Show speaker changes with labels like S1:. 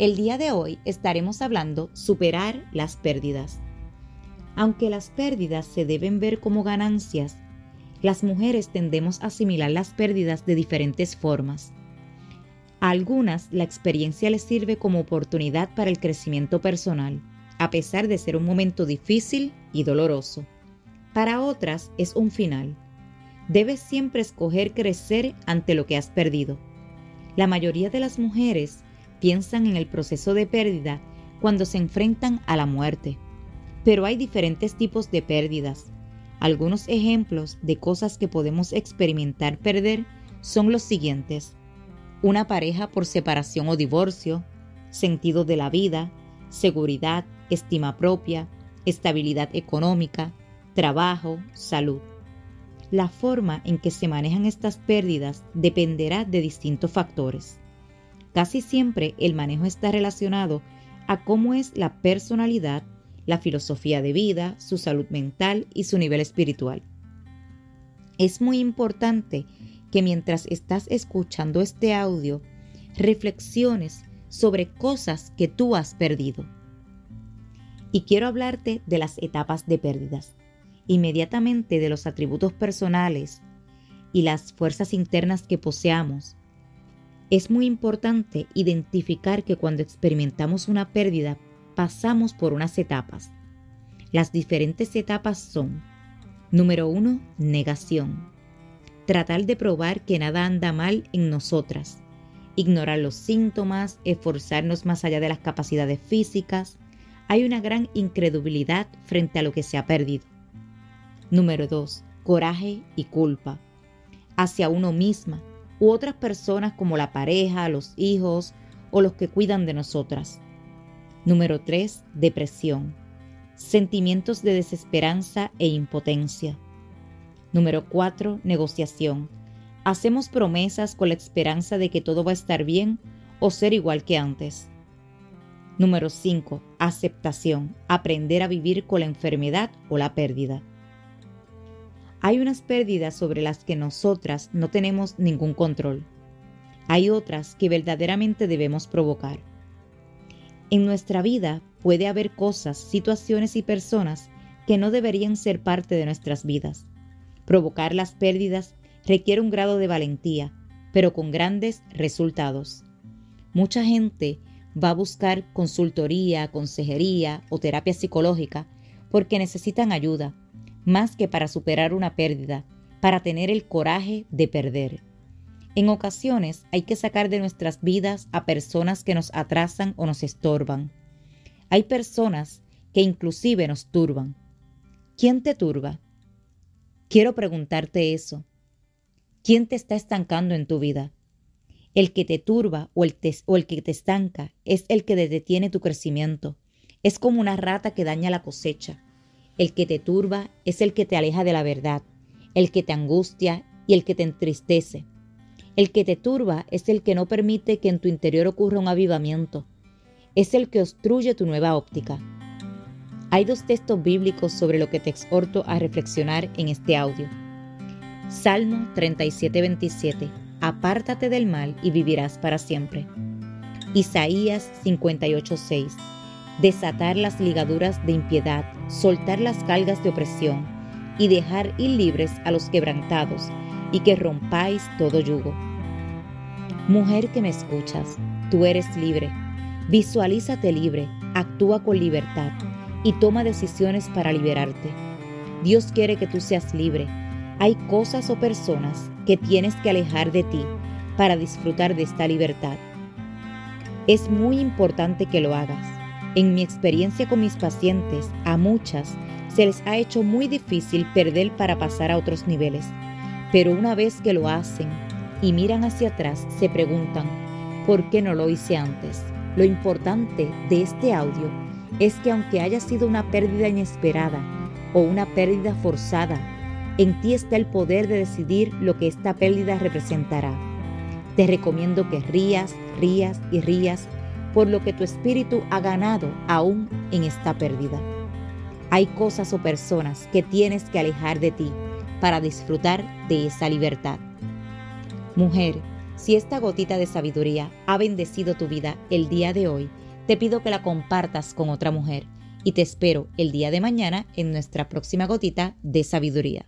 S1: El día de hoy estaremos hablando superar las pérdidas. Aunque las pérdidas se deben ver como ganancias, las mujeres tendemos a asimilar las pérdidas de diferentes formas. A algunas la experiencia les sirve como oportunidad para el crecimiento personal, a pesar de ser un momento difícil y doloroso. Para otras es un final. Debes siempre escoger crecer ante lo que has perdido. La mayoría de las mujeres piensan en el proceso de pérdida cuando se enfrentan a la muerte. Pero hay diferentes tipos de pérdidas. Algunos ejemplos de cosas que podemos experimentar perder son los siguientes. Una pareja por separación o divorcio, sentido de la vida, seguridad, estima propia, estabilidad económica, trabajo, salud. La forma en que se manejan estas pérdidas dependerá de distintos factores. Casi siempre el manejo está relacionado a cómo es la personalidad la filosofía de vida, su salud mental y su nivel espiritual. Es muy importante que mientras estás escuchando este audio, reflexiones sobre cosas que tú has perdido. Y quiero hablarte de las etapas de pérdidas, inmediatamente de los atributos personales y las fuerzas internas que poseamos. Es muy importante identificar que cuando experimentamos una pérdida pasamos por unas etapas. Las diferentes etapas son, número uno, negación. Tratar de probar que nada anda mal en nosotras. Ignorar los síntomas, esforzarnos más allá de las capacidades físicas. Hay una gran incredulidad frente a lo que se ha perdido. Número 2. Coraje y culpa. Hacia uno misma u otras personas como la pareja, los hijos o los que cuidan de nosotras. Número 3. Depresión. Sentimientos de desesperanza e impotencia. Número 4. Negociación. Hacemos promesas con la esperanza de que todo va a estar bien o ser igual que antes. Número 5. Aceptación. Aprender a vivir con la enfermedad o la pérdida. Hay unas pérdidas sobre las que nosotras no tenemos ningún control. Hay otras que verdaderamente debemos provocar. En nuestra vida puede haber cosas, situaciones y personas que no deberían ser parte de nuestras vidas. Provocar las pérdidas requiere un grado de valentía, pero con grandes resultados. Mucha gente va a buscar consultoría, consejería o terapia psicológica porque necesitan ayuda, más que para superar una pérdida, para tener el coraje de perder. En ocasiones hay que sacar de nuestras vidas a personas que nos atrasan o nos estorban. Hay personas que inclusive nos turban. ¿Quién te turba? Quiero preguntarte eso. ¿Quién te está estancando en tu vida? El que te turba o el, o el que te estanca es el que detiene tu crecimiento. Es como una rata que daña la cosecha. El que te turba es el que te aleja de la verdad, el que te angustia y el que te entristece. El que te turba es el que no permite que en tu interior ocurra un avivamiento. Es el que obstruye tu nueva óptica. Hay dos textos bíblicos sobre lo que te exhorto a reflexionar en este audio. Salmo 37:27. Apártate del mal y vivirás para siempre. Isaías 58:6. Desatar las ligaduras de impiedad, soltar las cargas de opresión y dejar ir libres a los quebrantados y que rompáis todo yugo. Mujer que me escuchas, tú eres libre. Visualízate libre, actúa con libertad y toma decisiones para liberarte. Dios quiere que tú seas libre. Hay cosas o personas que tienes que alejar de ti para disfrutar de esta libertad. Es muy importante que lo hagas. En mi experiencia con mis pacientes, a muchas se les ha hecho muy difícil perder para pasar a otros niveles pero una vez que lo hacen y miran hacia atrás, se preguntan, ¿por qué no lo hice antes? Lo importante de este audio es que aunque haya sido una pérdida inesperada o una pérdida forzada, en ti está el poder de decidir lo que esta pérdida representará. Te recomiendo que rías, rías y rías por lo que tu espíritu ha ganado aún en esta pérdida. Hay cosas o personas que tienes que alejar de ti para disfrutar de esa libertad. Mujer, si esta gotita de sabiduría ha bendecido tu vida el día de hoy, te pido que la compartas con otra mujer y te espero el día de mañana en nuestra próxima gotita de sabiduría.